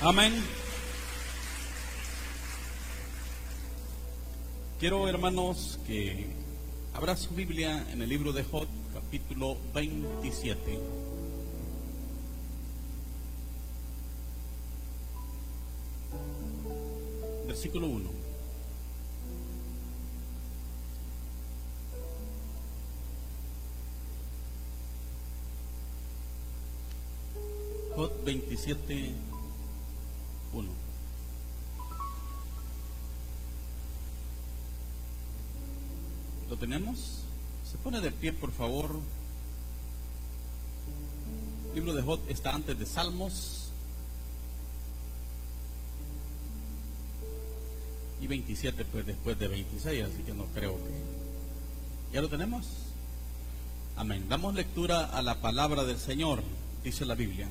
Amén. Quiero, hermanos, que abra su Biblia en el libro de Job, capítulo 27. Versículo 1. Job 27, 1. ¿Lo tenemos? Se pone de pie, por favor. El libro de Job está antes de Salmos. Y 27, pues después de 26, así que no creo que. ¿Ya lo tenemos? Amén. Damos lectura a la palabra del Señor, dice la Biblia.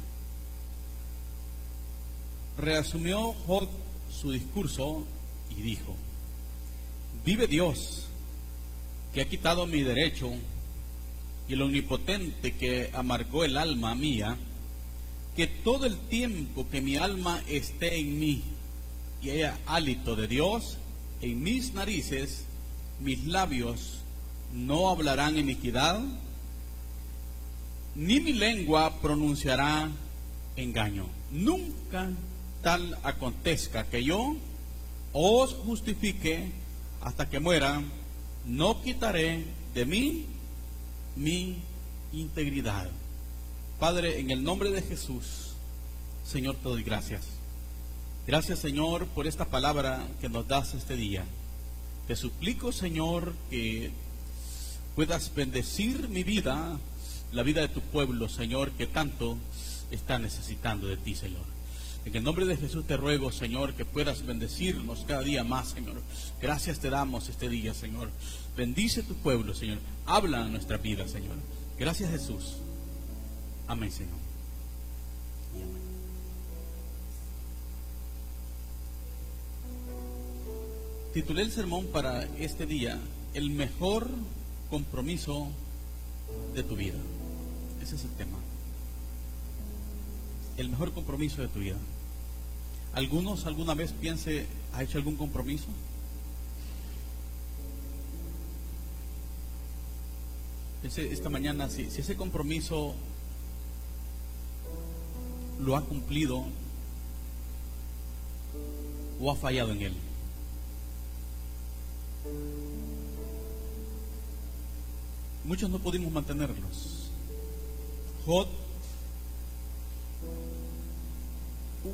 Reasumió Job su discurso y dijo: Vive Dios que ha quitado mi derecho y el omnipotente que amargó el alma mía, que todo el tiempo que mi alma esté en mí y haya hálito de Dios en mis narices, mis labios no hablarán iniquidad, ni mi lengua pronunciará engaño. Nunca tal acontezca que yo os justifique hasta que muera no quitaré de mí mi integridad. Padre, en el nombre de Jesús, Señor, te doy gracias. Gracias, Señor, por esta palabra que nos das este día. Te suplico, Señor, que puedas bendecir mi vida, la vida de tu pueblo, Señor, que tanto está necesitando de ti, Señor. En el nombre de Jesús te ruego, Señor, que puedas bendecirnos cada día más, Señor. Gracias te damos este día, Señor. Bendice tu pueblo, Señor. Habla en nuestra vida, Señor. Gracias, Jesús. Amén, Señor. Titulé el sermón para este día, El mejor compromiso de tu vida. Ese es el tema. El mejor compromiso de tu vida. ¿Algunos alguna vez piense, ha hecho algún compromiso? Esta mañana si, si ese compromiso lo ha cumplido o ha fallado en él. Muchos no pudimos mantenerlos. Jod,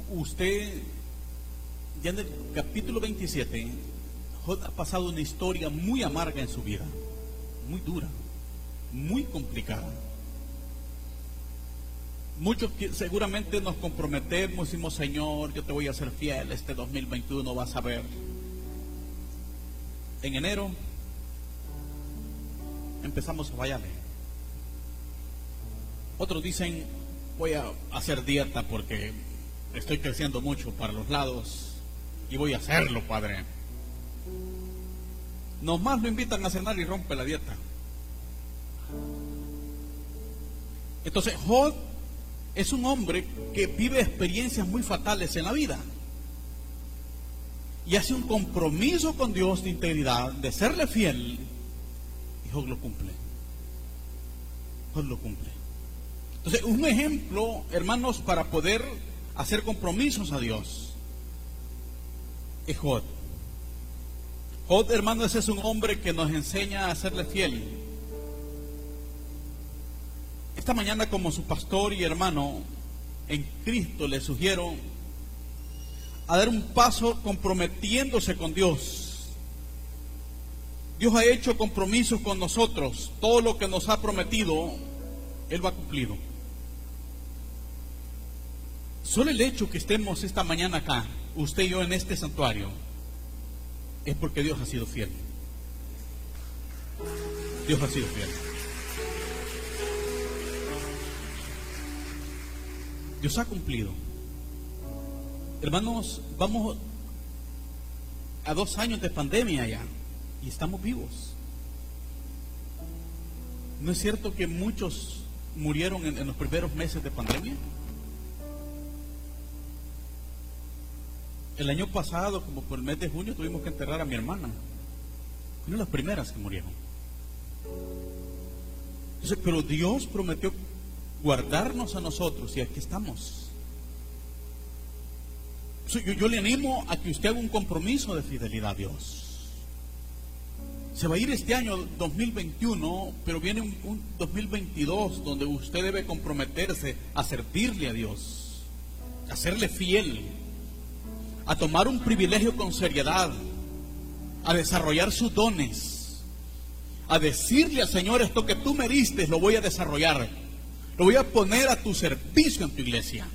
usted, ya en el capítulo 27, Jod ha pasado una historia muy amarga en su vida, muy dura, muy complicada. Muchos seguramente nos comprometemos, decimos, Señor, yo te voy a ser fiel, este 2021 vas a ver. En enero empezamos a fallarle. Otros dicen, voy a hacer dieta porque estoy creciendo mucho para los lados y voy a hacerlo, Padre. Nomás lo invitan a cenar y rompe la dieta. Entonces, Jod es un hombre que vive experiencias muy fatales en la vida y hace un compromiso con Dios de integridad, de serle fiel, y Job lo cumple. Job lo cumple. Entonces, un ejemplo, hermanos, para poder hacer compromisos a Dios es Jod. Jod, hermanos, es un hombre que nos enseña a serle fiel. Esta mañana, como su pastor y hermano en Cristo, le sugiero a dar un paso comprometiéndose con Dios. Dios ha hecho compromisos con nosotros. Todo lo que nos ha prometido, Él va a cumplido. Solo el hecho que estemos esta mañana acá, usted y yo en este santuario, es porque Dios ha sido fiel. Dios ha sido fiel. Dios ha cumplido. Hermanos, vamos a dos años de pandemia ya y estamos vivos. ¿No es cierto que muchos murieron en, en los primeros meses de pandemia? El año pasado, como por el mes de junio, tuvimos que enterrar a mi hermana. Una de las primeras que murieron. pero Dios prometió guardarnos a nosotros y aquí estamos. Yo, le animo a que usted haga un compromiso de fidelidad a Dios. Se va a ir este año 2021, pero viene un, un 2022 donde usted debe comprometerse a servirle a Dios, a serle fiel, a tomar un privilegio con seriedad, a desarrollar sus dones, a decirle al Señor esto que tú me diste, lo voy a desarrollar, lo voy a poner a tu servicio en tu iglesia.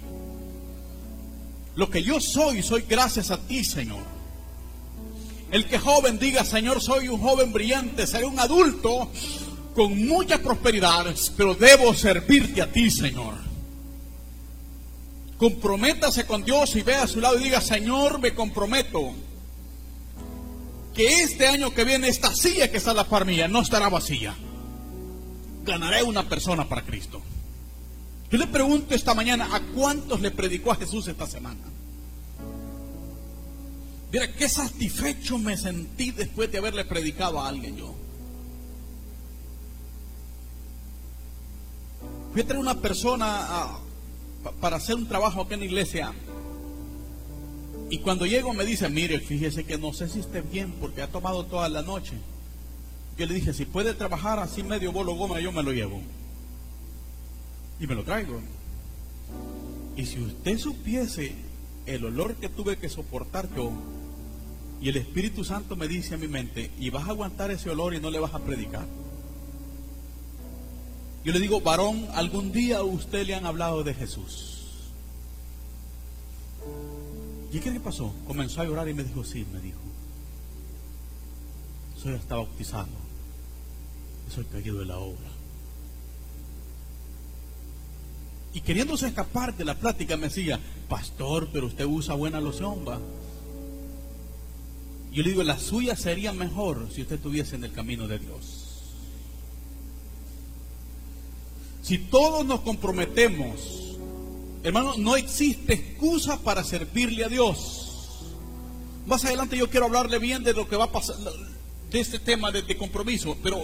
Lo que yo soy, soy gracias a ti, Señor. El que joven diga, Señor, soy un joven brillante, seré un adulto con mucha prosperidad, pero debo servirte a ti, Señor. Comprométase con Dios y vea a su lado y diga, Señor, me comprometo que este año que viene esta silla que está en la par no estará vacía. Ganaré una persona para Cristo. Yo le pregunto esta mañana, ¿a cuántos le predicó a Jesús esta semana? Mira, qué satisfecho me sentí después de haberle predicado a alguien yo. Fui a traer una persona para hacer un trabajo aquí en la iglesia. Y cuando llego me dice, mire, fíjese que no sé si esté bien porque ha tomado toda la noche. Yo le dije, si puede trabajar así medio bolo goma, yo me lo llevo y me lo traigo. Y si usted supiese el olor que tuve que soportar yo, y el Espíritu Santo me dice a mi mente, y vas a aguantar ese olor y no le vas a predicar. Yo le digo, varón, algún día a usted le han hablado de Jesús. ¿Y qué le pasó? Comenzó a llorar y me dijo, sí, me dijo. Soy hasta bautizado. Soy caído de la obra. Y queriéndose escapar de la plática me decía, pastor, pero usted usa buena loción, va. Yo le digo, la suya sería mejor si usted estuviese en el camino de Dios. Si todos nos comprometemos, hermano, no existe excusa para servirle a Dios. Más adelante yo quiero hablarle bien de lo que va a pasar, de este tema de, compromiso, pero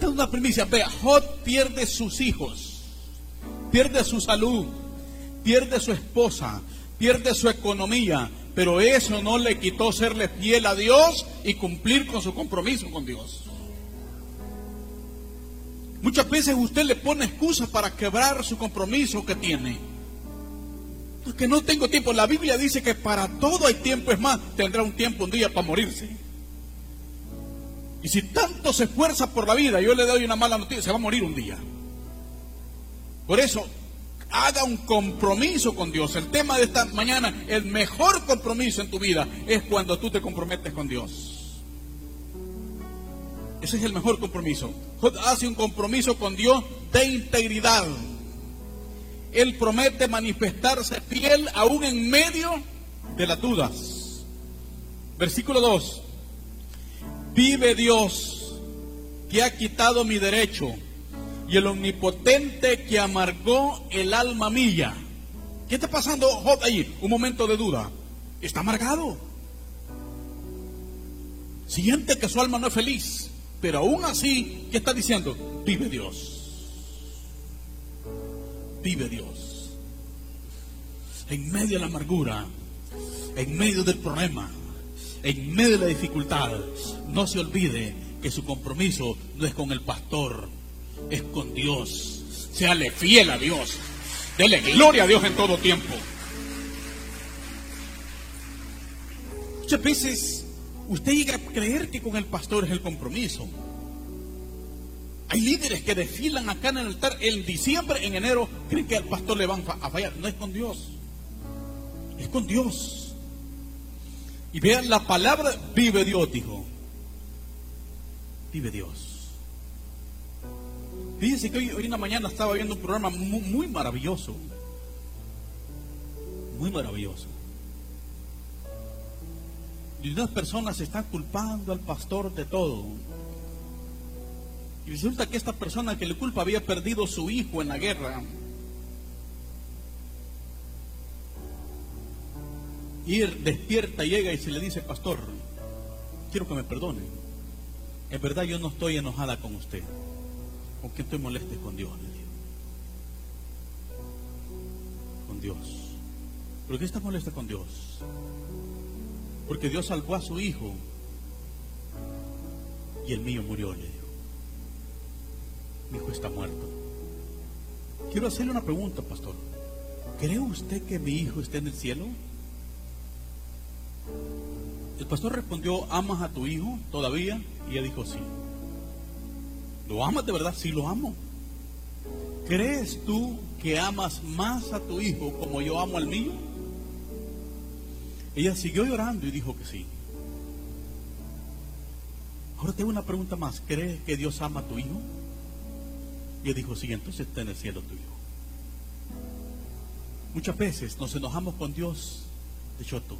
es una primicia. Vea, Jod pierde sus hijos pierde su salud, pierde su esposa, pierde su economía, pero eso no le quitó serle fiel a Dios y cumplir con su compromiso con Dios. Muchas veces usted le pone excusas para quebrar su compromiso que tiene. Porque no tengo tiempo. La Biblia dice que para todo hay tiempo. Es más, tendrá un tiempo, un día para morirse. Y si tanto se esfuerza por la vida, yo le doy una mala noticia, se va a morir un día. Por eso, haga un compromiso con Dios. El tema de esta mañana, el mejor compromiso en tu vida es cuando tú te comprometes con Dios. Ese es el mejor compromiso. hace un compromiso con Dios de integridad. Él promete manifestarse fiel aún en medio de las dudas. Versículo 2. Vive Dios que ha quitado mi derecho y el omnipotente que amargó el alma mía. ¿Qué está pasando Job ahí? Un momento de duda. Está amargado. Siente que su alma no es feliz. Pero aún así, ¿qué está diciendo? Vive Dios. Vive Dios. En medio de la amargura, en medio del problema, en medio de la dificultad, no se olvide que su compromiso no es con el pastor, es con Dios. Séale fiel a Dios. Dele gloria a Dios en todo tiempo. Muchas veces usted llega a creer que con el pastor es el compromiso. Hay líderes que desfilan acá en el altar en diciembre, en enero, creen que al pastor le van a fallar. No es con Dios. Es con Dios. Y vean la palabra, vive Dios, dijo. Vive Dios. Fíjense que hoy, hoy en la mañana estaba viendo un programa muy, maravilloso. Muy maravilloso. Y unas personas están culpando al pastor de todo. Y resulta que esta persona que le culpa había perdido su hijo en la guerra. Y él despierta, llega y se le dice, pastor, quiero que me perdone. En verdad yo no estoy enojada con usted. ¿Con qué estoy molesta con Dios? Con Dios. ¿Por qué está molesta con Dios? Porque Dios salvó a su hijo y el mío murió, le digo. Mi hijo está muerto. Quiero hacerle una pregunta, pastor. ¿Cree usted que mi hijo está en el cielo? El pastor respondió, ¿amas a tu hijo todavía? Y ella dijo, sí. ¿Lo amas de verdad? Sí, lo amo. ¿Crees tú que amas más a tu hijo como yo amo al mío? Ella siguió llorando y dijo que sí. Ahora tengo una pregunta más. ¿Crees que Dios ama a tu hijo? Y él dijo, sí, entonces está en el cielo tu hijo. Muchas veces nos enojamos con Dios de choto.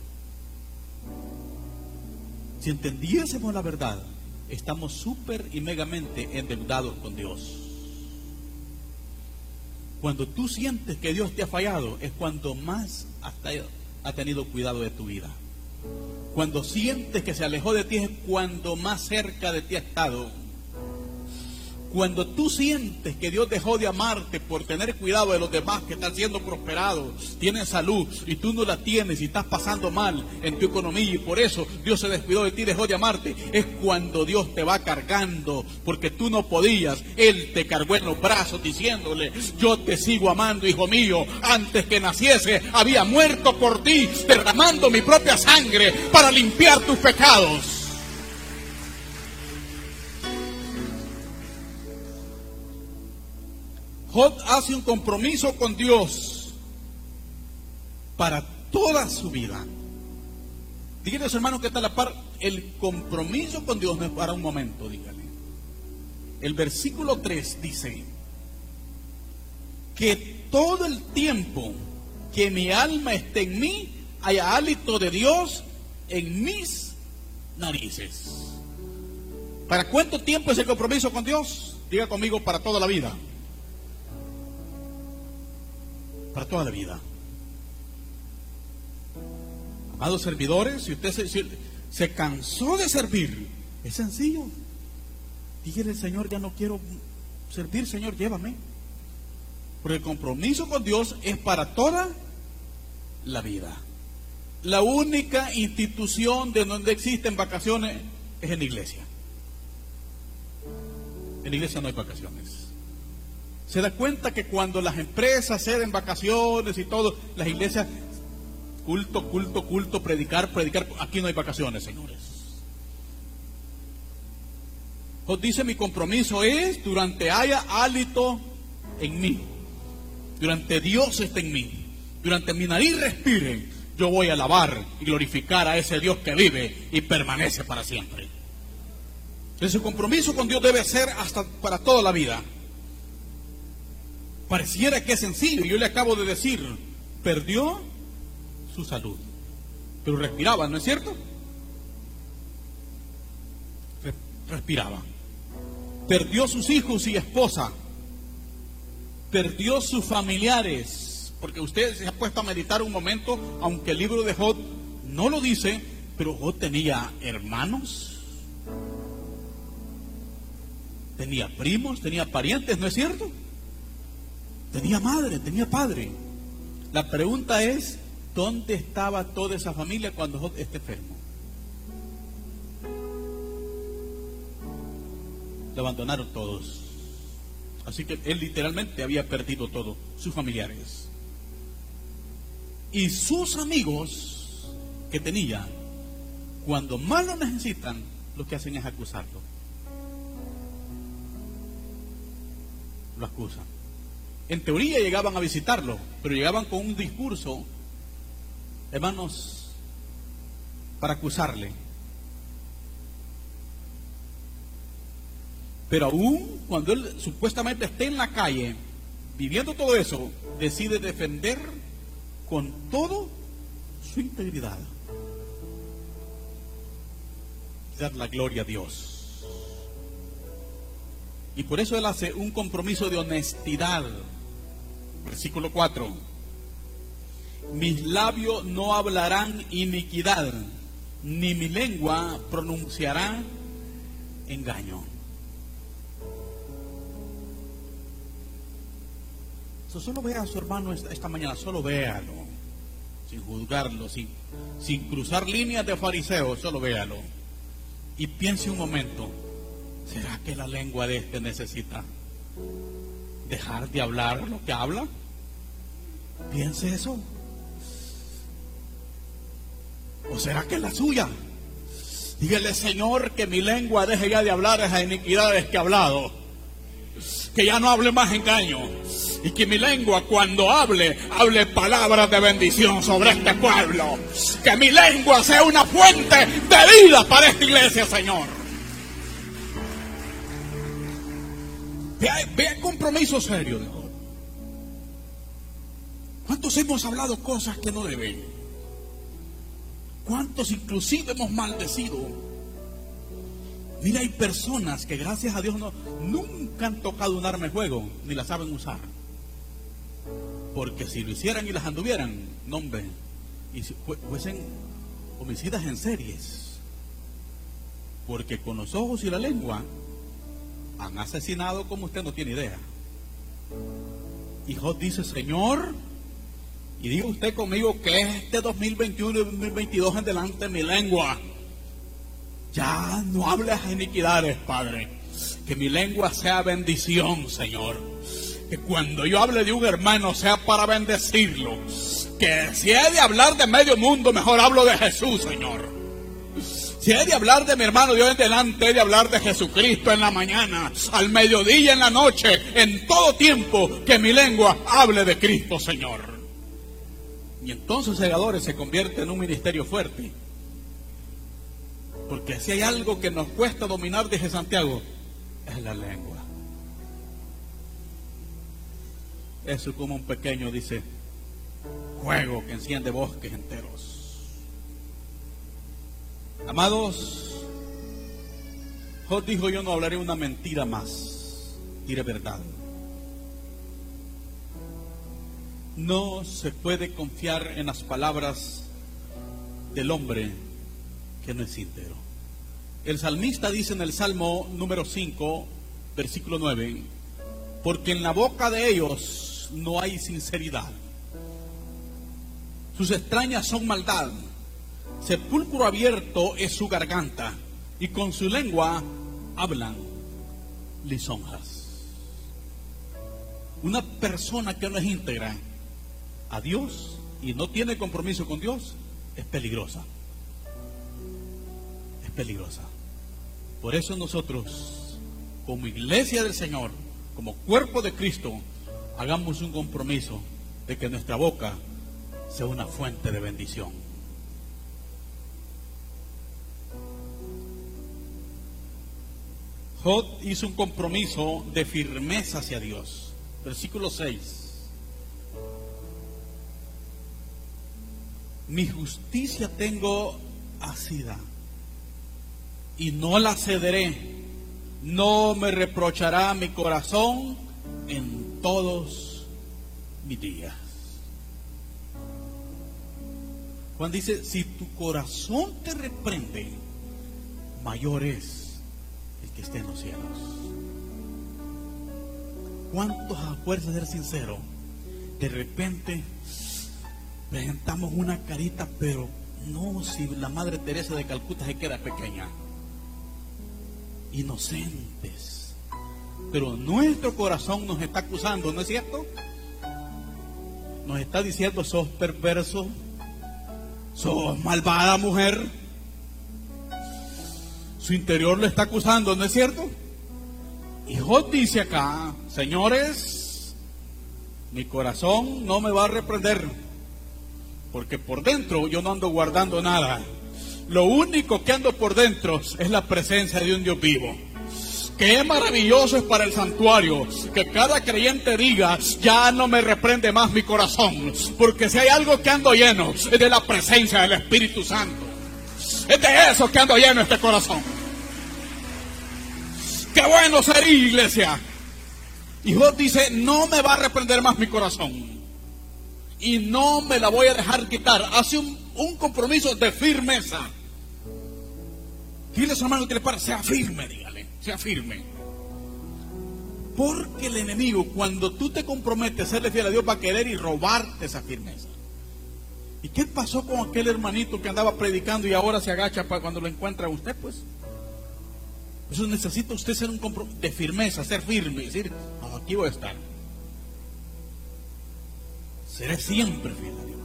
Si entendiésemos la verdad, estamos súper y megamente endeudados con Dios. Cuando tú sientes que Dios te ha fallado, es cuando más ha tenido cuidado de tu vida. Cuando sientes que se alejó de ti, es cuando más cerca de ti ha estado. Cuando tú sientes que Dios dejó de amarte por tener cuidado de los demás que están siendo prosperados, tienen salud y tú no la tienes y estás pasando mal en tu economía y por eso Dios se descuidó de ti, dejó de amarte, es cuando Dios te va cargando porque tú no podías. Él te cargó en los brazos diciéndole, yo te sigo amando, hijo mío. Antes que naciese había muerto por ti, derramando mi propia sangre para limpiar tus pecados. Hace un compromiso con Dios para toda su vida. Dígale a su hermano que está a la par. El compromiso con Dios no es para un momento, dígale. El versículo 3 dice que todo el tiempo que mi alma esté en mí, haya hálito de Dios en mis narices. ¿Para cuánto tiempo es el compromiso con Dios? Diga conmigo, para toda la vida para toda la vida. Amados servidores, si usted se, cansó de servir, es sencillo. Dígale, Señor, ya no quiero servir, Señor, llévame. Porque el compromiso con Dios es para toda la vida. La única institución de donde existen vacaciones es en la iglesia. En la iglesia no hay vacaciones se da cuenta que cuando las empresas ceden vacaciones y todo, las iglesias, culto, culto, culto, predicar, predicar, aquí no hay vacaciones, señores. Os dice mi compromiso es durante haya hálito en mí, durante Dios esté en mí, durante mi nariz respire, yo voy a alabar y glorificar a ese Dios que vive y permanece para siempre. Ese compromiso con Dios debe ser hasta para toda la vida. Pareciera que es sencillo. Yo le acabo de decir, perdió su salud. Pero respiraba, ¿no es cierto? Respiraba. Perdió sus hijos y esposa. Perdió sus familiares. Porque usted se ha puesto a meditar un momento, aunque el libro de Job no lo dice, pero Job tenía hermanos, tenía primos, tenía parientes, ¿no es cierto? Tenía madre, tenía padre. La pregunta es, ¿dónde estaba toda esa familia cuando Job enfermo? Lo abandonaron todos. Así que él literalmente había perdido todo, sus familiares. Y sus amigos que tenía, cuando más lo necesitan, lo que hacen es acusarlo. Lo acusan. En teoría llegaban a visitarlo, pero llegaban con un discurso, hermanos, para acusarle. Pero aún cuando él supuestamente esté en la calle, viviendo todo eso, decide defender con todo su integridad. Dar la gloria a Dios. Y por eso él hace un compromiso de honestidad Versículo 4. mis labios no hablarán iniquidad, ni mi lengua pronunciará engaño. solo vea a su hermano esta, mañana, solo véalo, sin juzgarlo, sin, sin cruzar líneas de fariseo, solo véalo. Y piense un momento, ¿será que la lengua de este necesita dejar de hablar lo que habla? Piense eso. ¿O será que es la suya? Dígale, Señor, que mi lengua deje ya de hablar esas iniquidades que he hablado. Que ya no hable más engaño. Y que mi lengua cuando hable, hable palabras de bendición sobre este pueblo. Que mi lengua sea una fuente de vida para esta iglesia, Señor. Vea, el compromiso serio. ¿Cuántos hemos hablado cosas que no deben? ¿Cuántos inclusive hemos maldecido? Mira, hay personas que gracias a Dios no, nunca han tocado un arma de fuego, ni la saben usar. Porque si lo hicieran y las anduvieran, no hombre, y si fuesen homicidas en series. Porque con los ojos y la lengua han asesinado como usted no tiene idea. Y Dios dice, Señor, y diga usted conmigo que este 2021 y 2022 en delante mi lengua ya no hables iniquidades, Padre. Que mi lengua sea bendición, Señor. Que cuando yo hable de un hermano sea para bendecirlo. Que si he de hablar de medio mundo, mejor hablo de Jesús, Señor. Si he de hablar de mi hermano Dios en delante, he de hablar de Jesucristo en la mañana, al mediodía en la noche, en todo tiempo, que mi lengua hable de Cristo, Señor. Y entonces segadores se convierte en un ministerio fuerte. Porque si hay algo que nos cuesta dominar, dije Santiago, es la lengua. Eso como un pequeño, dice, fuego que enciende bosques enteros. Amados, Job dijo, yo no hablaré una mentira más, diré verdad. No se puede confiar en las palabras del hombre que no es íntegro. El salmista dice en el Salmo número 5, versículo 9, porque en la boca de ellos no hay sinceridad. Sus extrañas son maldad Sepulcro abierto es su garganta y con su lengua hablan lisonjas. Una persona que no es íntegra a Dios y no tiene compromiso con Dios es peligrosa. Es peligrosa. Por eso nosotros, como iglesia del Señor, como cuerpo de Cristo, hagamos un compromiso de que nuestra boca sea una fuente de bendición. Jod hizo un compromiso de firmeza hacia Dios. Versículo 6. Mi justicia tengo asida y no la cederé. No me reprochará mi corazón en todos mis días. Juan dice, si tu corazón te reprende, mayor es que esté en los cielos. ¿Cuántos a fuerza de ser sincero? De repente presentamos una carita, pero no si la Madre Teresa de Calcuta se queda pequeña. Inocentes. Pero nuestro corazón nos está acusando, ¿no es cierto? Nos está diciendo, sos perverso, sos malvada mujer su interior lo está acusando, ¿no es cierto? Y Job dice acá, señores, mi corazón no me va a reprender, porque por dentro yo no ando guardando nada. Lo único que ando por dentro es la presencia de un Dios vivo. Que maravilloso es para el santuario que cada creyente diga, ya no me reprende más mi corazón, porque si hay algo que ando lleno es de la presencia del Espíritu Santo. Es eso que ando lleno este corazón. Qué bueno sería, iglesia. Y Dios dice, no me va a reprender más mi corazón. y no me la voy a dejar quitar. Hace un, un compromiso de firmeza. Dile a su hermano que le para, sea firme, dígale, sea firme. Porque el enemigo, cuando tú te comprometes a serle fiel a Dios, va a querer y robarte esa firmeza. ¿Y qué pasó con aquel hermanito que andaba predicando y ahora se agacha para cuando lo encuentra usted? Pues eso necesita usted ser un compromiso de firmeza, ser firme, decir, aquí voy a estar. Seré siempre fiel a Dios.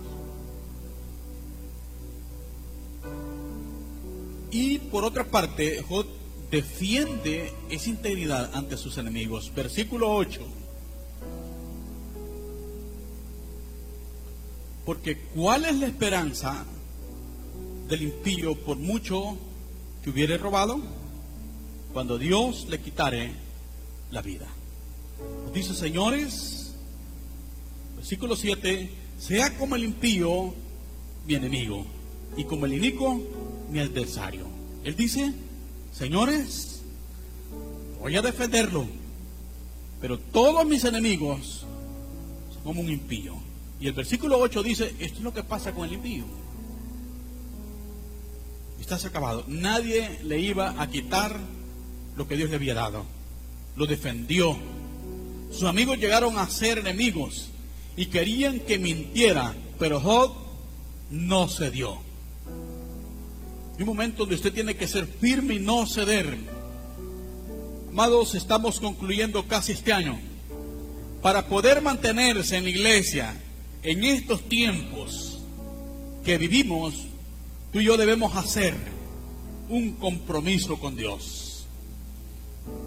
Y por otra parte, Jod defiende esa integridad ante sus enemigos. Versículo 8. Porque ¿cuál es la esperanza del impío por mucho que hubiere robado? Cuando Dios le quitare la vida. Dice, señores, versículo 7, sea como el impío mi enemigo y como el inico mi adversario. Él dice, señores, voy a defenderlo, pero todos mis enemigos son como un impío. Y el versículo 8 dice, esto es lo que pasa con el impío. Estás acabado. Nadie le iba a quitar lo que Dios le había dado. Lo defendió. Sus amigos llegaron a ser enemigos y querían que mintiera, pero Job no cedió. Hay un momento donde usted tiene que ser firme y no ceder. Amados, estamos concluyendo casi este año. Para poder mantenerse en la iglesia en estos tiempos que vivimos, tú y yo debemos hacer un compromiso con Dios.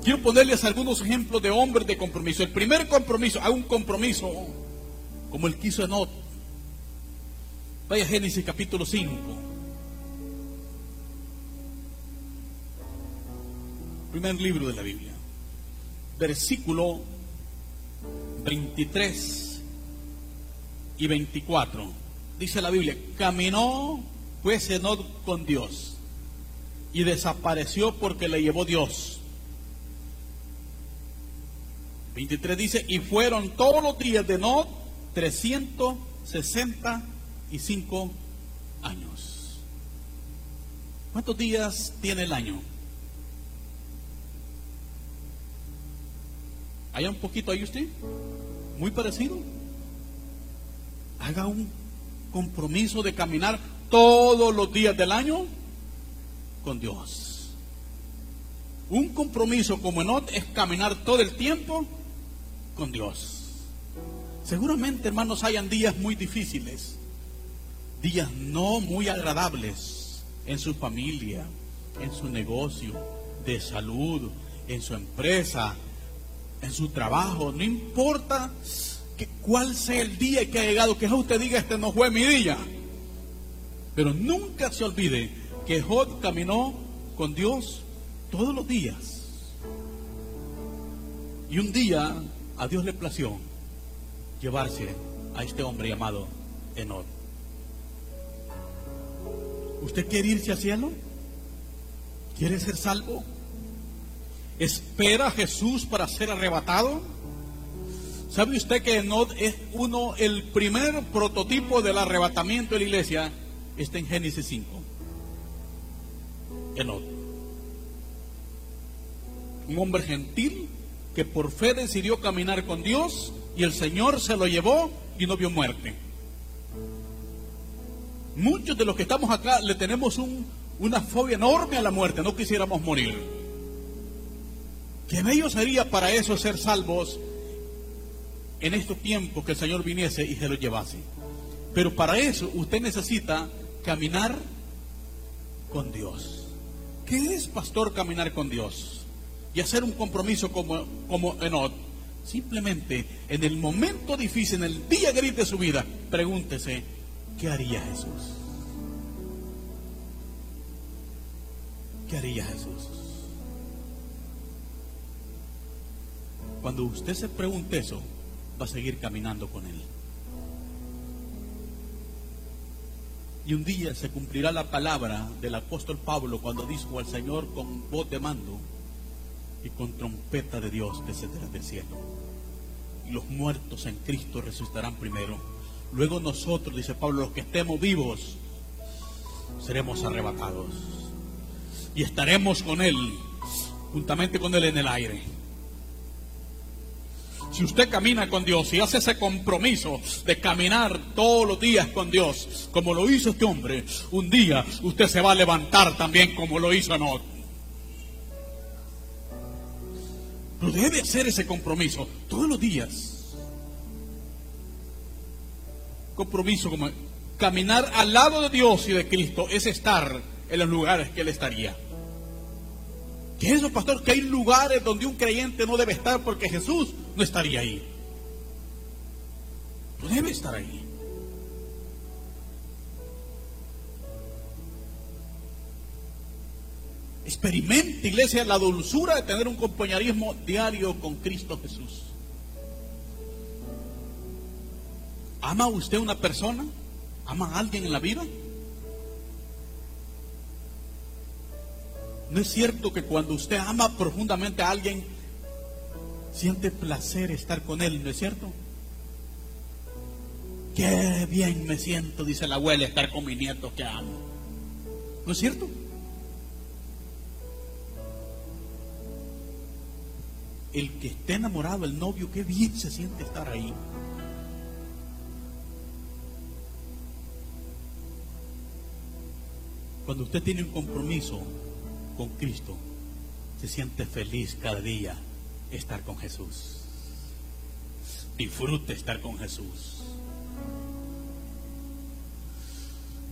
Quiero ponerles algunos ejemplos de hombres de compromiso. El primer compromiso, hay un compromiso como el que hizo Enot. Vaya Génesis capítulo 5. Primer libro de la Biblia. Versículo 23 y 24. Dice la Biblia, caminó pues Enod con Dios y desapareció porque le llevó Dios. 23 dice, y fueron todos los días de Enod 365 años. ¿Cuántos días tiene el año? ¿Hay un poquito ahí usted? Muy parecido haga un compromiso de caminar todos los días del año con Dios. Un compromiso como Enot es caminar todo el tiempo con Dios. Seguramente, hermanos, hayan días muy difíciles, días no muy agradables en su familia, en su negocio, de salud, en su empresa, en su trabajo, no importa que cuál sea el día que ha llegado, que usted diga, este no fue mi día. Pero nunca se olvide que Job caminó con Dios todos los días. Y un día a Dios le plació llevarse a este hombre llamado Enod. ¿Usted quiere irse al cielo? ¿Quiere ser salvo? ¿Espera a Jesús para ser arrebatado? ¿Sabe usted que Enod es uno, el primer prototipo del arrebatamiento de la iglesia? Está en Génesis 5. Enod. Un hombre gentil que por fe decidió caminar con Dios y el Señor se lo llevó y no vio muerte. Muchos de los que estamos acá le tenemos una fobia enorme a la muerte, no quisiéramos morir. Qué bello sería para eso ser salvos en estos tiempos que el Señor viniese y se lo llevase. Pero para eso usted necesita caminar con Dios. ¿Qué es, pastor, caminar con Dios? Y hacer un compromiso como, como Enod. Simplemente en el momento difícil, en el día gris de su vida, pregúntese, ¿qué haría Jesús? ¿Qué haría Jesús? Cuando usted se pregunte eso, va a seguir caminando con Él. Y un día se cumplirá la palabra del apóstol Pablo cuando dijo al Señor con voz de mando y con trompeta de Dios descenderá del cielo. Y los muertos en Cristo resucitarán primero. Luego nosotros, dice Pablo, los que estemos vivos, seremos arrebatados. Y estaremos con Él, juntamente con Él en el aire. Si usted camina con Dios y hace ese compromiso de caminar todos los días con Dios, como lo hizo este hombre, un día usted se va a levantar también como lo hizo Enoch. Pero debe hacer ese compromiso todos los días compromiso como caminar al lado de Dios y de Cristo es estar en los lugares que Él estaría. ¿Qué es eso, pastor? Que hay lugares donde un creyente no debe estar porque Jesús no estaría ahí. No debe estar ahí. Experimente, iglesia, la dulzura de tener un compañerismo diario con Cristo Jesús. ¿Ama usted una persona? ¿Ama a alguien en la vida? ¿No es cierto que cuando usted ama profundamente a alguien, siente placer estar con él? ¿No es cierto? Qué bien me siento, dice la abuela, estar con mi nieto que amo. ¿No es cierto? El que esté enamorado, el novio, qué bien se siente estar ahí. Cuando usted tiene un compromiso con Cristo, se siente feliz cada día estar con Jesús. Disfrute estar con Jesús.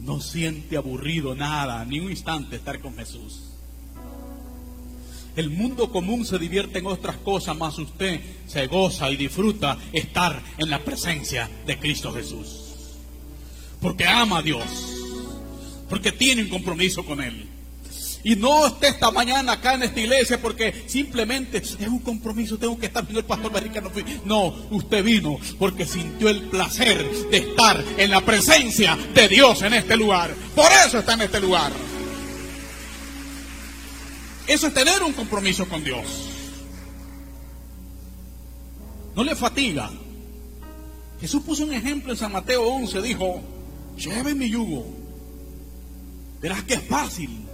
No siente aburrido nada, ni un instante estar con Jesús. El mundo común se divierte en otras cosas, más usted se goza y disfruta estar en la presencia de Cristo Jesús. Porque ama a Dios porque tiene un compromiso con Él. Y no esté esta mañana acá en esta iglesia porque simplemente es un compromiso, tengo que estar viendo el pastor no No, usted vino porque sintió el placer de estar en la presencia de Dios en este lugar. Por eso está en este lugar. Eso es tener un compromiso con Dios. No le fatiga. Jesús puso un ejemplo en San Mateo 11, dijo, lleve mi yugo Verás que es fácil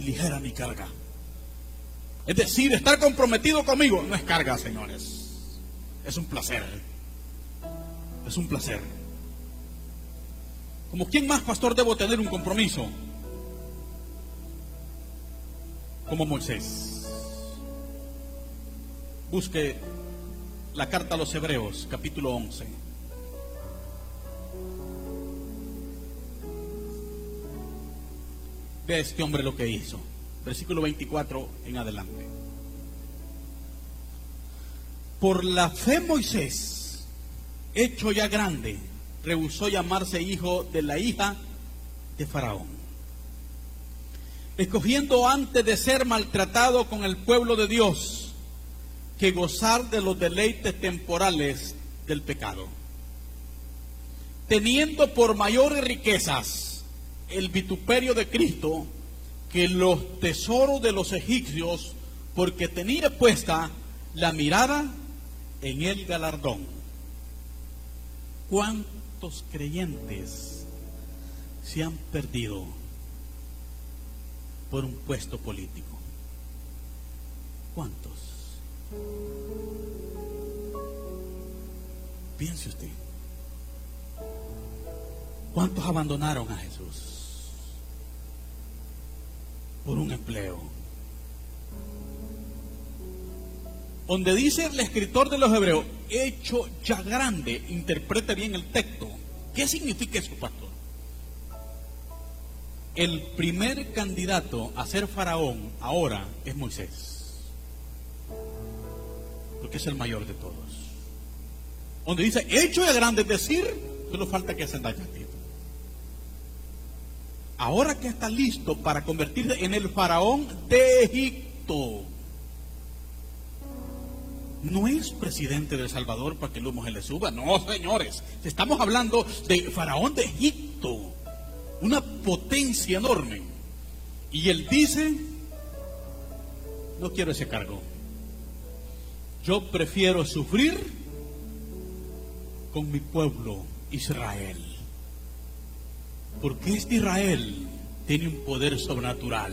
ligera mi carga. Es decir, estar comprometido conmigo no es carga, señores. Es un placer. Es un placer. Como quién más, pastor, debo tener un compromiso? Como Moisés. Busque la carta a los Hebreos, capítulo 11. Este hombre lo que hizo. Versículo 24 en adelante. Por la fe Moisés, hecho ya grande, rehusó llamarse hijo de la hija de Faraón. Escogiendo antes de ser maltratado con el pueblo de Dios que gozar de los deleites temporales del pecado. Teniendo por mayores riquezas el vituperio de Cristo que los tesoros de los egipcios, porque tenía puesta la mirada en el galardón. ¿Cuántos creyentes se han perdido por un puesto político? ¿Cuántos? Piense usted. ¿Cuántos abandonaron a Jesús? Por un empleo. Donde dice el escritor de los hebreos, hecho ya grande, interprete bien el texto. ¿Qué significa eso, pastor? El primer candidato a ser faraón ahora es Moisés. Porque es el mayor de todos. Donde dice, hecho ya grande, es decir, solo falta que se daño ahora que está listo para convertirse en el faraón de Egipto. No es presidente de El Salvador para que el humo se le suba, no, señores. Estamos hablando de faraón de Egipto, una potencia enorme. Y él dice, no quiero ese cargo. Yo prefiero sufrir con mi pueblo Israel. Porque este Israel tiene un poder sobrenatural.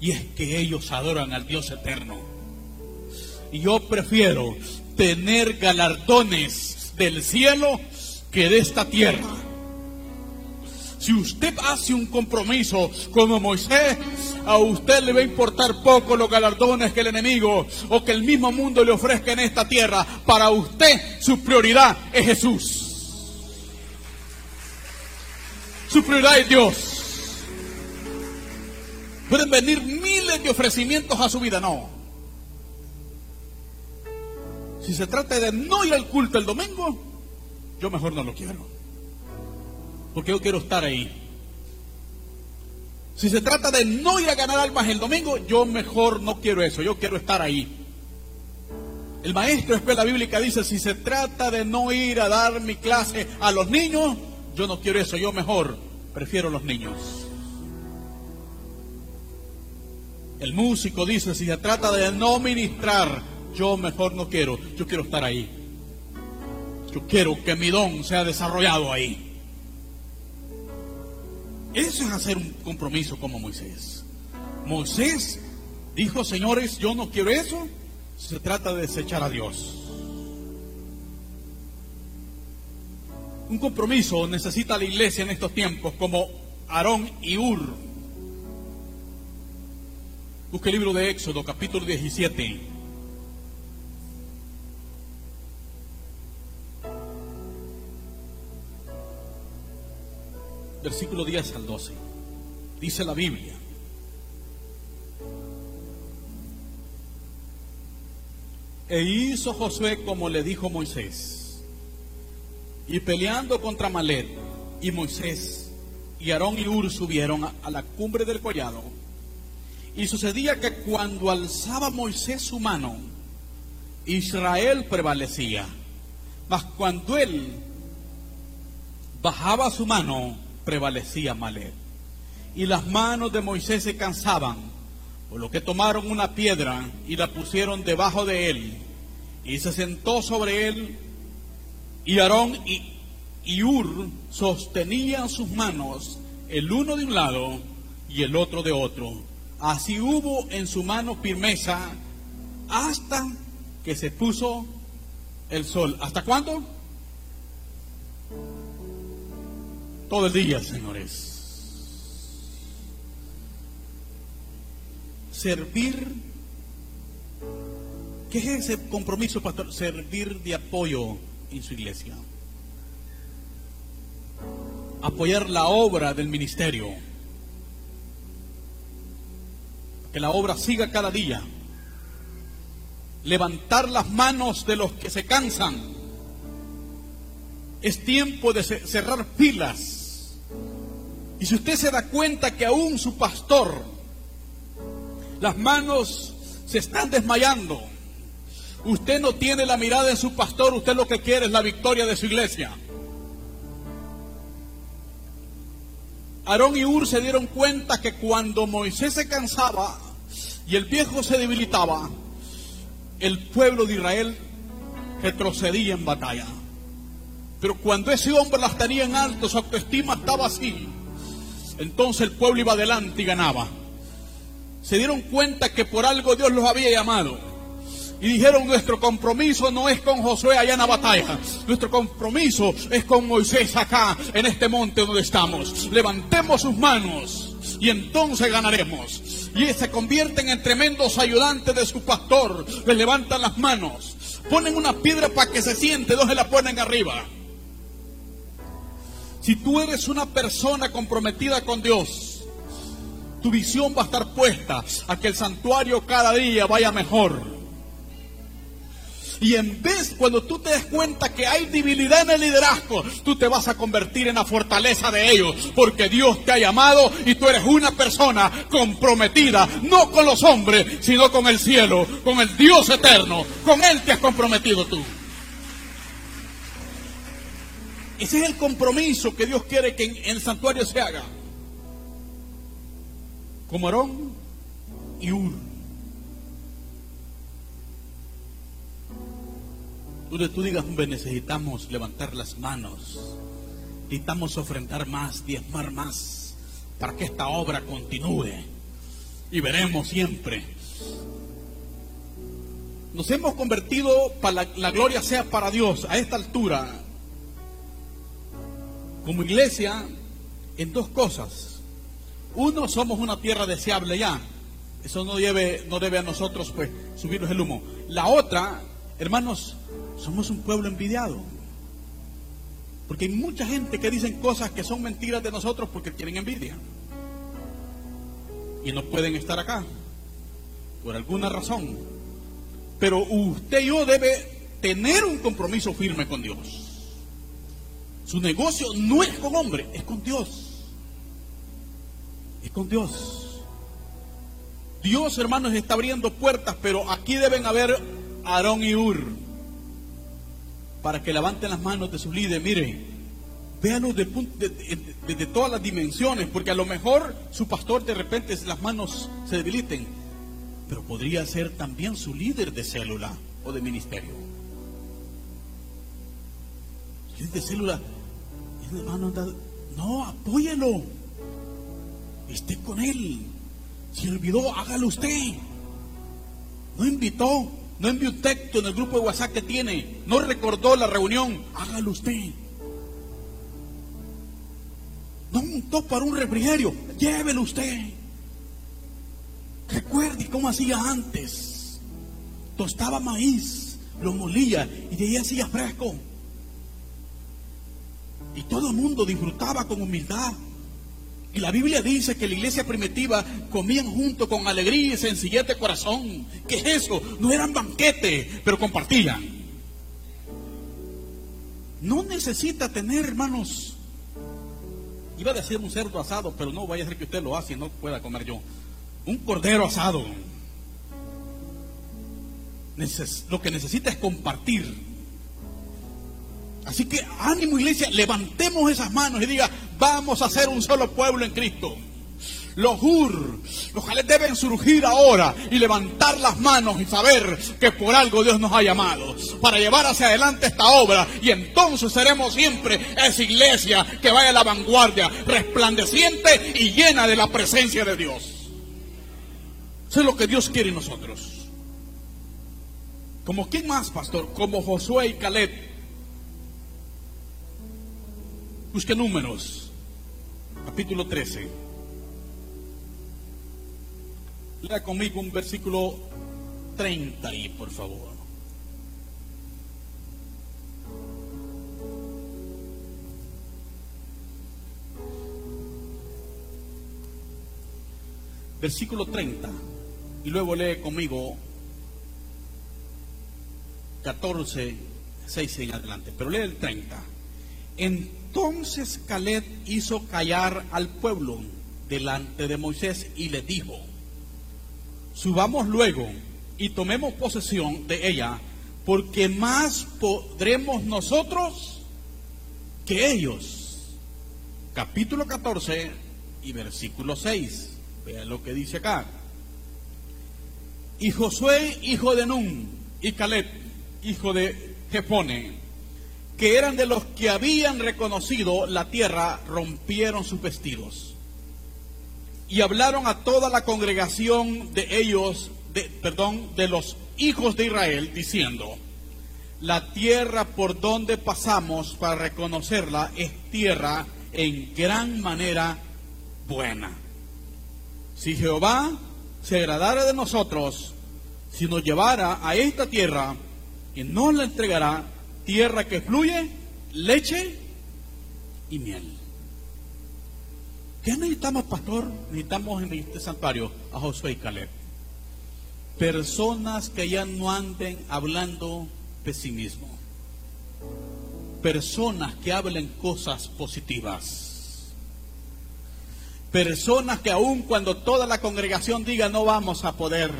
Y es que ellos adoran al Dios eterno. Y yo prefiero tener galardones del cielo que de esta tierra. Si usted hace un compromiso como Moisés, a usted le va a importar poco los galardones que el enemigo o que el mismo mundo le ofrezca en esta tierra. Para usted su prioridad es Jesús. Su prioridad es Dios. Pueden venir miles de ofrecimientos a su vida, no. Si se trata de no ir al culto el domingo, yo mejor no lo quiero porque yo quiero estar ahí. Si se trata de no ir a ganar almas el domingo, yo mejor no quiero eso, yo quiero estar ahí. El maestro de escuela bíblica dice, si se trata de no ir a dar mi clase a los niños, yo no quiero eso, yo mejor prefiero los niños. El músico dice, si se trata de no ministrar, yo mejor no quiero, yo quiero estar ahí. Yo quiero que mi don sea desarrollado ahí. Eso es hacer un compromiso como Moisés. Moisés dijo, señores, yo no quiero eso. Se trata de desechar a Dios. Un compromiso necesita la iglesia en estos tiempos como Aarón y Ur. Busque el libro de Éxodo, capítulo 17. versículo 10 al 12. Dice la Biblia. E hizo Josué como le dijo Moisés. Y peleando contra Malet y Moisés y Aarón y Ur subieron a, la cumbre del collado. Y sucedía que cuando alzaba Moisés su mano, Israel prevalecía. Mas cuando él bajaba su mano, prevalecía Malet. Y las manos de Moisés se cansaban, por lo que tomaron una piedra y la pusieron debajo de él, y se sentó sobre él, y Aarón y, y Ur sostenían sus manos, el uno de un lado y el otro de otro. Así hubo en su mano firmeza hasta que se puso el sol. ¿Hasta cuándo? todo el día, señores. Servir, ¿qué es ese compromiso, pastor? Servir de apoyo en su iglesia. Apoyar la obra del ministerio. Que la obra siga cada día. Levantar las manos de los que se cansan. Es tiempo de cerrar filas y si usted se da cuenta que aún su pastor, las manos se están desmayando, usted no tiene la mirada en su pastor, usted lo que quiere es la victoria de su iglesia. Aarón y Ur se dieron cuenta que cuando Moisés se cansaba y el viejo se debilitaba, el pueblo de Israel retrocedía en batalla. Pero cuando ese hombre las tenía en alto, su autoestima estaba así. Entonces el pueblo iba adelante y ganaba. Se dieron cuenta que por algo Dios los había llamado. Y dijeron, nuestro compromiso no es con Josué allá en la batalla. Nuestro compromiso es con Moisés acá, en este monte donde estamos. Levantemos sus manos y entonces ganaremos. Y se convierten en tremendos ayudantes de su pastor. Le levantan las manos. Ponen una piedra para que se siente, dos se la ponen arriba. Si tú eres una persona comprometida con Dios, tu visión va a estar puesta a que el santuario cada día vaya mejor. Y en vez, cuando tú te des cuenta que hay debilidad en el liderazgo, tú te vas a convertir en la fortaleza de ellos, porque Dios te ha llamado y tú eres una persona comprometida, no con los hombres, sino con el cielo, con el Dios eterno. Con Él te has comprometido tú. Ese es el compromiso que Dios quiere que en, el santuario se haga. Como Aarón y Ur. Donde tú digas, hombre, necesitamos levantar las manos, necesitamos ofrendar más, diezmar más, para que esta obra continúe. Y veremos siempre. Nos hemos convertido, para la, la gloria sea para Dios, a esta altura, como iglesia, en dos cosas. Uno, somos una tierra deseable ya. Eso no no debe a nosotros pues subirnos el humo. La otra, hermanos, somos un pueblo envidiado. Porque hay mucha gente que dicen cosas que son mentiras de nosotros porque tienen envidia. Y no pueden estar acá. Por alguna razón. Pero usted y yo debe tener un compromiso firme con Dios. Su negocio no es con hombre, es con Dios. Es con Dios. Dios, hermanos, está abriendo puertas, pero aquí deben haber Aarón y Ur para que levanten las manos de sus líderes. Mire, véanlo desde todas las dimensiones, porque a lo mejor su pastor de repente las manos se debiliten, pero podría ser también su líder de célula o de ministerio. Líder de célula, no, apóyelo, esté con él. Si olvidó, hágalo usted. No invitó, no envió un texto en el grupo de WhatsApp que tiene. No recordó la reunión. Hágalo usted. No montó para un refrigerio. Llévelo usted. Recuerde cómo hacía antes. Tostaba maíz, lo molía y de ahí hacía fresco. Y todo el mundo disfrutaba con humildad. Y la Biblia dice que la iglesia primitiva comían junto con alegría y sencillez de corazón. ¿Qué es eso? No eran banquetes, pero compartían. No necesita tener, hermanos. Iba a decir un cerdo asado, pero no vaya a ser que usted lo hace y no pueda comer yo. Un cordero asado. lo que necesita es compartir. Así que ánimo iglesia, levantemos esas manos y diga, vamos a ser un solo pueblo en Cristo. Los Ur, los Jalés deben surgir ahora y levantar las manos y saber que por algo Dios nos ha llamado para llevar hacia adelante esta obra y entonces seremos siempre esa iglesia que vaya a la vanguardia, resplandeciente y llena de la presencia de Dios. Eso es lo que Dios quiere en nosotros. ¿Como quién más, pastor? Como Josué y Caleb Busque números, capítulo 13. Lea conmigo un versículo 30 ahí, por favor. Versículo 30. Y luego lee conmigo 14, 6 en adelante. Pero lee el 30. Entonces Caleb hizo callar al pueblo delante de Moisés y le dijo, subamos luego y tomemos posesión de ella, porque más podremos nosotros que ellos. Capítulo 14 y versículo 6. Vean lo que dice acá. Y Josué, hijo de Nun, y Caleb, hijo de Jefone, que eran de los que habían reconocido la tierra, rompieron sus vestidos. Y hablaron a toda la congregación de ellos, de, perdón, de los hijos de Israel, diciendo, la tierra por donde pasamos para reconocerla es tierra en gran manera buena. Si Jehová se agradara de nosotros, si nos llevara a esta tierra y nos la entregará, tierra que fluye leche y miel. ¿Qué necesitamos, pastor? Necesitamos en este santuario a Josué y Caleb. Personas que ya no anden hablando pesimismo. Personas que hablen cosas positivas. Personas que aun cuando toda la congregación diga no vamos a poder,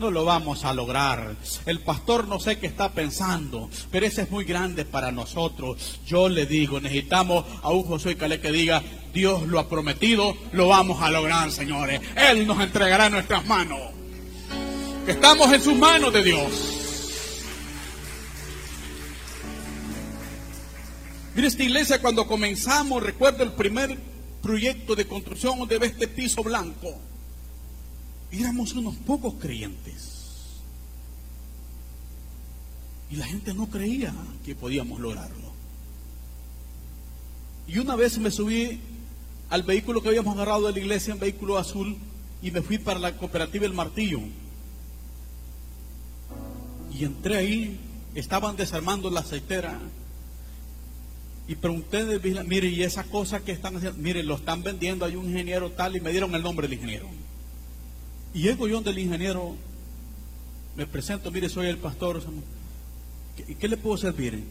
no lo vamos a lograr. El pastor no sé qué está pensando, pero ese es muy grande para nosotros. Yo le digo, necesitamos a un José Calé que diga, Dios lo ha prometido, lo vamos a lograr, señores. Él nos entregará en nuestras manos. Estamos en sus manos de Dios. Mire, esta iglesia cuando comenzamos, recuerdo el primer proyecto de construcción de este piso blanco, éramos unos pocos creyentes. Y la gente no creía que podíamos lograrlo. Y una vez me subí al vehículo que habíamos agarrado de la iglesia, un vehículo azul, y me fui para la cooperativa El Martillo. Y entré ahí, estaban desarmando la aceitera. Y pregunté, mire, ¿y esa cosa que están haciendo? Mire, lo están vendiendo, hay un ingeniero tal, y me dieron el nombre del ingeniero. Y llego yo del ingeniero, me presento, mire, soy el pastor. ¿Qué, qué le puedo servir?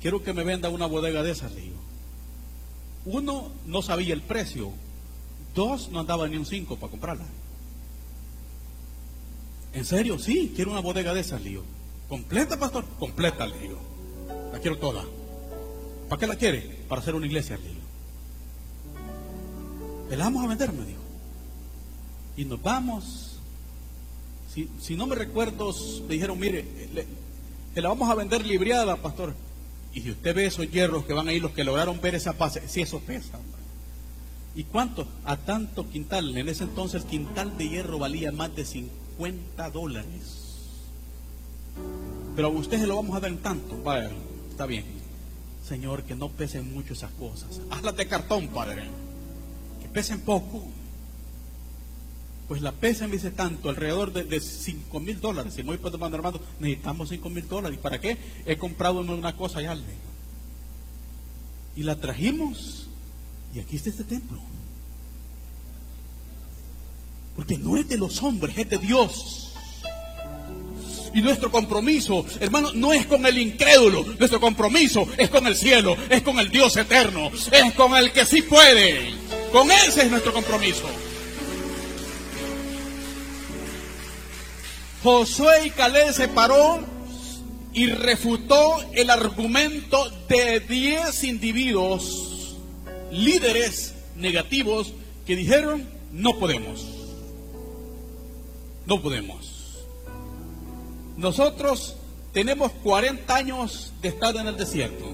Quiero que me venda una bodega de esas, le. Uno, no sabía el precio. Dos, no andaba ni un cinco para comprarla. ¿En serio? Sí, quiero una bodega de esas, lío. ¿Completa, pastor? Completa, le digo. La quiero toda. ¿Para qué la quiere? Para hacer una iglesia, le digo. la vamos a vender, me dijo. Y nos vamos. Si, no me recuerdo, me dijeron, mire, le, la vamos a vender libriada, pastor. Y si usted ve esos hierros que van ahí, los que lograron ver esa paz, si eso pesa, ¿Y cuánto? A tanto quintal. En ese entonces el quintal de hierro valía más de 50 dólares. Pero a usted se lo vamos a dar en tanto. Vaya, está bien. Señor, que no pesen mucho esas cosas. Hazlas de cartón, Padre. Que pesen poco. Pues la pesa me dice tanto, alrededor de, de 5 mil dólares. Si me voy por demanda hermano, necesitamos 5 mil dólares. ¿Y para qué? He comprado una cosa allá. Y la trajimos. Y aquí está este templo. Porque no es de los hombres, es de Dios. Y nuestro compromiso, hermano, no es con el incrédulo. Nuestro compromiso es con el cielo, es con el Dios eterno, es con el que sí puede. Con ese es nuestro compromiso. Josué y Caleb se paró y refutó el argumento de 10 individuos, líderes negativos, que dijeron, no podemos, no podemos. Nosotros tenemos 40 años de estar en el desierto.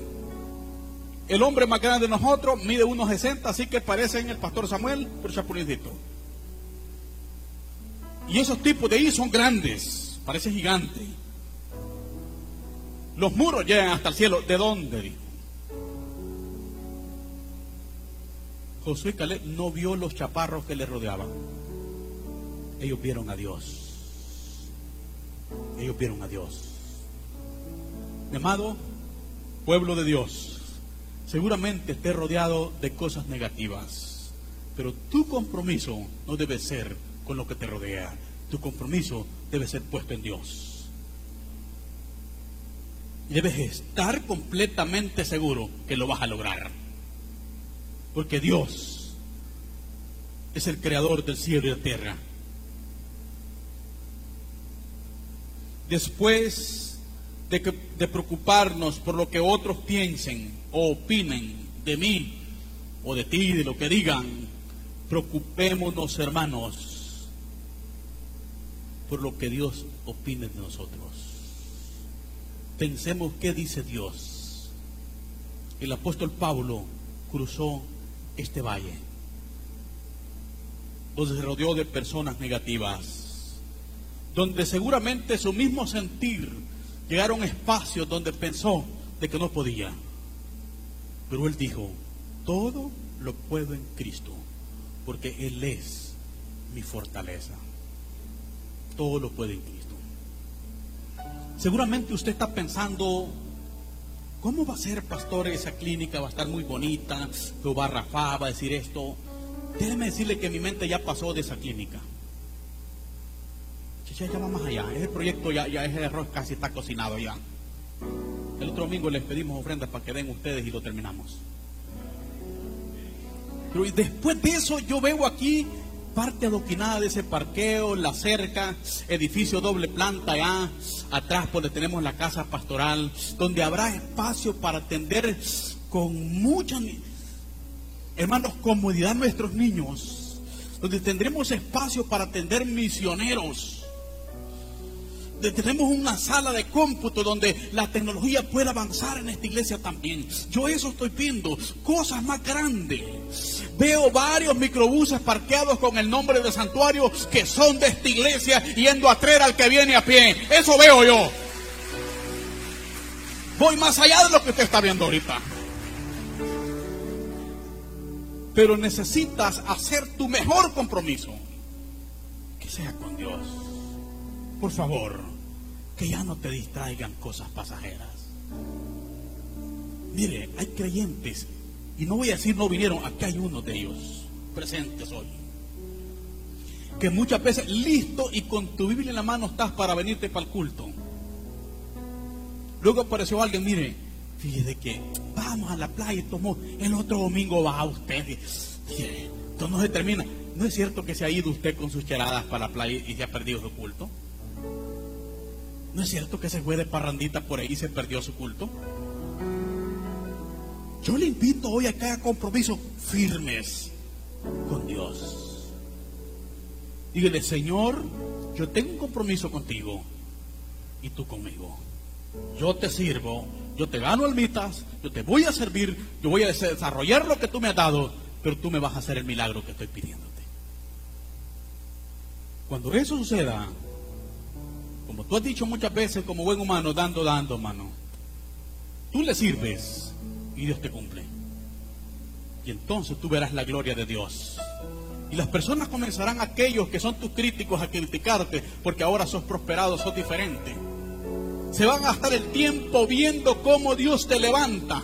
El hombre más grande de nosotros mide unos 60, así que parecen el pastor Samuel, por chapulincito. Y esos tipos de ahí son grandes, parece gigante. Los muros llegan hasta el cielo. ¿De dónde? Dijo. Josué Caleb no vio los chaparros que le rodeaban. Ellos vieron a Dios. Ellos vieron a Dios. Mi amado pueblo de Dios, seguramente esté rodeado de cosas negativas, pero tu compromiso no debe ser con lo que te rodea. Tu compromiso debe ser puesto en Dios. Debes estar completamente seguro que lo vas a lograr. Porque Dios es el creador del cielo y la tierra. Después de, que, de preocuparnos por lo que otros piensen o opinen de mí o de ti, de lo que digan, preocupémonos, hermanos, por lo que Dios opine de nosotros. Pensemos qué dice Dios. El apóstol Pablo cruzó este valle, donde se rodeó de personas negativas, donde seguramente su mismo sentir llegaron a espacios donde pensó de que no podía. Pero él dijo, todo lo puedo en Cristo, porque Él es mi fortaleza todo lo puede en Cristo. Seguramente usted está pensando, ¿cómo va a ser, pastor, esa clínica? Va a estar muy bonita, lo va a rafar, va a decir esto. Déjeme decirle que mi mente ya pasó de esa clínica. Ya, ya va más allá. Ese proyecto ya, ya ese arroz casi está cocinado ya. El otro domingo les pedimos ofrendas para que den ustedes y lo terminamos. Pero después de eso yo veo aquí parte adoquinada de ese parqueo, la cerca, edificio doble planta allá, atrás donde tenemos la casa pastoral, donde habrá espacio para atender con mucha, hermanos, comodidad nuestros niños, donde tendremos espacio para atender misioneros, tenemos una sala de cómputo donde la tecnología pueda avanzar en esta iglesia también. Yo eso estoy viendo, cosas más grandes. Veo varios microbuses parqueados con el nombre de santuario que son de esta iglesia yendo a traer al que viene a pie. Eso veo yo. Voy más allá de lo que usted está viendo ahorita. Pero necesitas hacer tu mejor compromiso. Que sea con Dios. Por favor, que ya no te distraigan cosas pasajeras. Mire, hay creyentes, y no voy a decir no vinieron, aquí hay uno de ellos presentes hoy, que muchas veces listo y con tu Biblia en la mano estás para venirte para el culto. Luego apareció alguien, mire, fíjese que vamos a la playa y tomó, el otro domingo va a usted. Esto no se termina. ¿No es cierto que se ha ido usted con sus cheradas para la playa y se ha perdido su culto? ¿No es cierto que se fue de parrandita por ahí y se perdió su culto? Yo le invito hoy a que haga compromisos firmes con Dios. Dígale, Señor, yo tengo un compromiso contigo y tú conmigo. Yo te sirvo, yo te gano almitas, yo te voy a servir, yo voy a desarrollar lo que tú me has dado, pero tú me vas a hacer el milagro que estoy pidiéndote. Cuando eso suceda, como tú has dicho muchas veces como buen humano, dando, dando, mano. Tú le sirves y Dios te cumple. Y entonces tú verás la gloria de Dios. Y las personas comenzarán, aquellos que son tus críticos, a criticarte, porque ahora sos prosperado, sos diferente. Se van a gastar el tiempo viendo cómo Dios te levanta.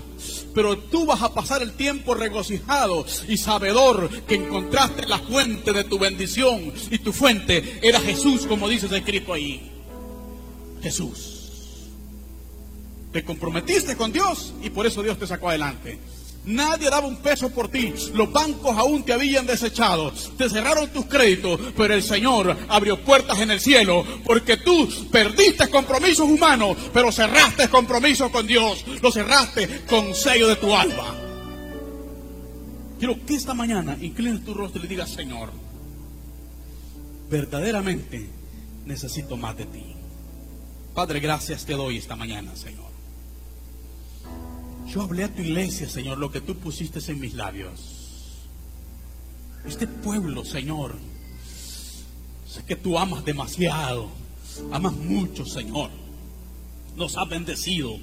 Pero tú vas a pasar el tiempo regocijado y sabedor que encontraste la fuente de tu bendición. Y tu fuente era Jesús, como dices escrito ahí. Jesús. Te comprometiste con Dios y por eso Dios te sacó adelante. Nadie daba un peso por ti. Los bancos aún te habían desechado. Te cerraron tus créditos. Pero el Señor abrió puertas en el cielo. Porque tú perdiste compromisos humanos. Pero cerraste compromisos con Dios. Lo cerraste con sello de tu alma. Quiero que esta mañana inclines tu rostro y le digas, Señor, verdaderamente necesito más de ti. Padre, gracias te doy esta mañana, Señor. Yo hablé a tu iglesia, Señor, lo que tú pusiste en mis labios. Este pueblo, Señor, sé que tú amas demasiado, amas mucho, Señor. Nos has bendecido.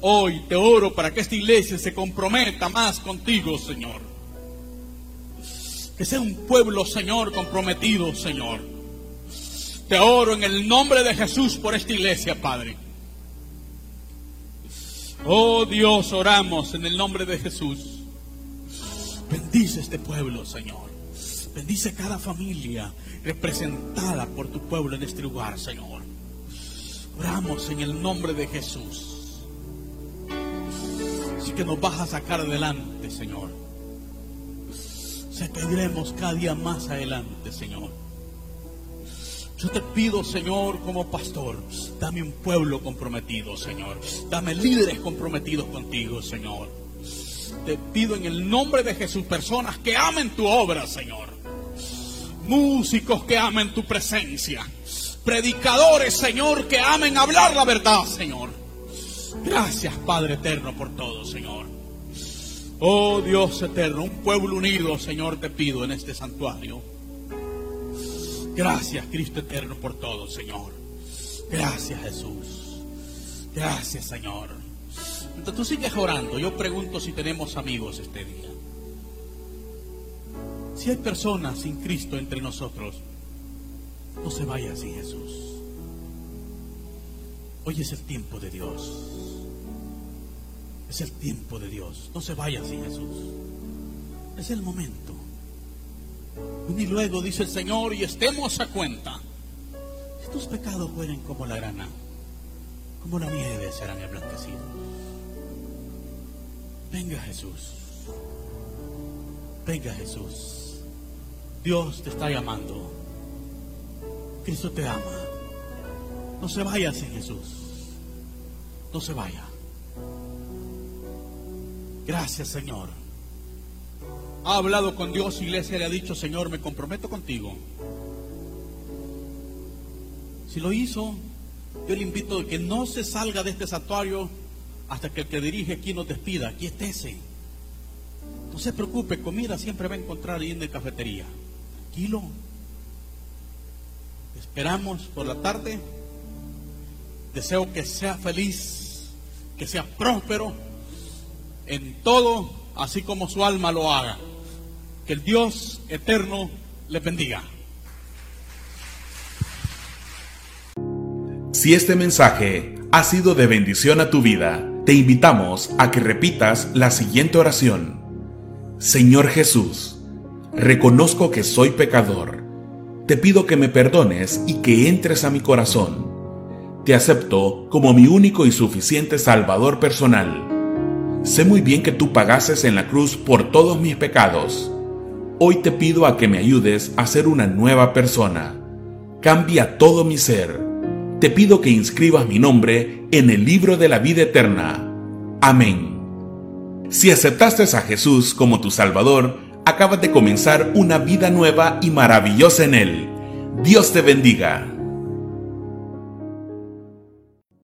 Hoy te oro para que esta iglesia se comprometa más contigo, Señor. Que sea un pueblo, Señor, comprometido, Señor te oro en el nombre de Jesús por esta iglesia, Padre. Oh Dios, oramos en el nombre de Jesús. Bendice este pueblo, Señor. Bendice cada familia representada por tu pueblo en este lugar, Señor. Oramos en el nombre de Jesús. Así que nos vas a sacar adelante, Señor. Se pediremos cada día más adelante, Señor. Yo te pido, Señor, como pastor, dame un pueblo comprometido, Señor. Dame líderes comprometidos contigo, Señor. Te pido en el nombre de Jesús personas que amen tu obra, Señor. Músicos que amen tu presencia. Predicadores, Señor, que amen hablar la verdad, Señor. Gracias, Padre eterno, por todo, Señor. Oh Dios eterno, un pueblo unido, Señor, te pido en este santuario. Gracias, Cristo eterno, por todo, Señor. Gracias, Jesús. Gracias, Señor. Tú sigues orando. Yo pregunto si tenemos amigos este día. Si hay personas sin Cristo entre nosotros, no se vaya sin Jesús. Hoy es el tiempo de Dios. Es el tiempo de Dios. No se vaya sin Jesús. Es el momento. Y luego dice el Señor, y estemos a cuenta. Tus pecados fueren como la grana, como la nieve serán emblanquecidos. Venga Jesús. Venga Jesús. Dios te está llamando. Cristo te ama. No se vaya sin Jesús. No se vaya. Gracias Señor ha hablado con Dios, iglesia, le ha dicho, Señor, me comprometo contigo. Si lo hizo, yo le invito a que no se salga de este santuario hasta que el que dirige aquí nos despida. Aquí ese. No se preocupe, comida siempre va a encontrar ahí en la cafetería. Tranquilo. Esperamos por la tarde. Deseo que sea feliz, que sea próspero en todo, así como su alma lo haga. Que el Dios eterno le bendiga. Si este mensaje ha sido de bendición a tu vida, te invitamos a que repitas la siguiente oración. Señor Jesús, reconozco que soy pecador. Te pido que me perdones y que entres a mi corazón. Te acepto como mi único y suficiente Salvador personal. Sé muy bien que tú pagases en la cruz por todos mis pecados. Hoy te pido a que me ayudes a ser una nueva persona. Cambia todo mi ser. Te pido que inscribas mi nombre en el libro de la vida eterna. Amén. Si aceptaste a Jesús como tu Salvador, acabas de comenzar una vida nueva y maravillosa en Él. Dios te bendiga.